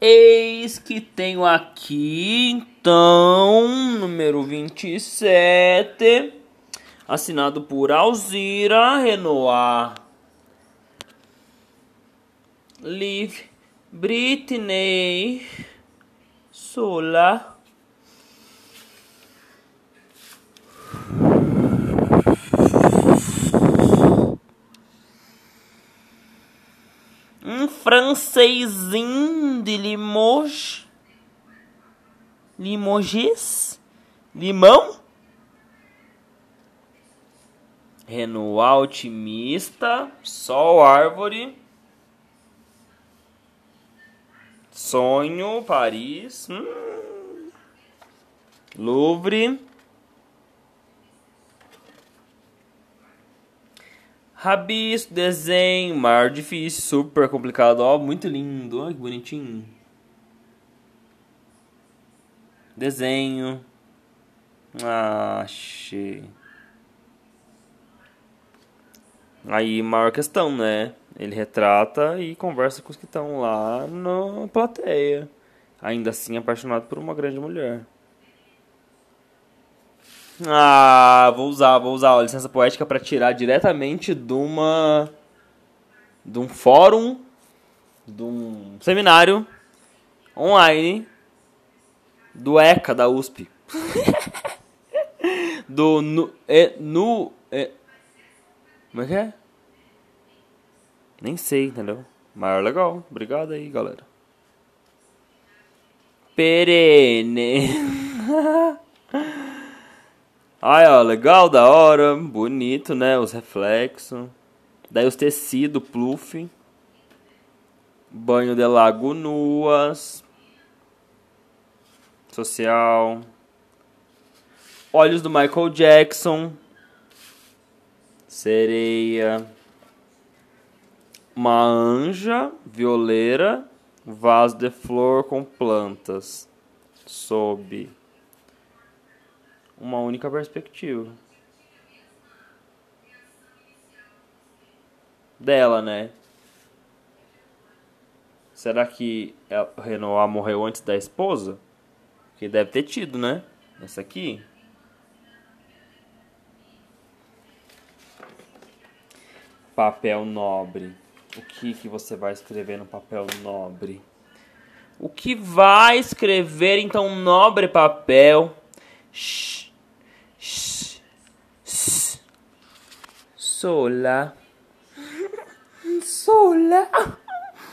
Eis que tenho aqui, então, número 27, assinado por Alzira Renoir. Live Britney Sola. Um francesinho de Limoges. Limoges? Limão? Renoir otimista. Sol, árvore. Sonho, Paris. Hum. Louvre. Rabisco, desenho, mar difícil, super complicado. Ó, muito lindo. Olha que bonitinho. Desenho. Ah, achei. Aí, maior questão, né? Ele retrata e conversa com os que estão lá na plateia. Ainda assim, apaixonado por uma grande mulher. Ah, vou usar, vou usar a licença poética para tirar diretamente de uma. de um fórum, de um seminário online do ECA da USP. do nu, é, nu, é, como é que é? Nem sei, entendeu? É legal. Obrigado aí, galera. Perene. Ai, ó, legal, da hora, bonito, né? Os reflexos. Daí os tecidos, pluff. Banho de lago nuas. Social. Olhos do Michael Jackson. Sereia. Uma anja violeira. Vaso de flor com plantas. Sob uma única perspectiva. Dela, né? Será que o Renoir morreu antes da esposa? Que deve ter tido, né? Essa aqui. Papel nobre. O que, que você vai escrever no papel nobre? O que vai escrever então nobre papel? Shhh. Sola. Sola.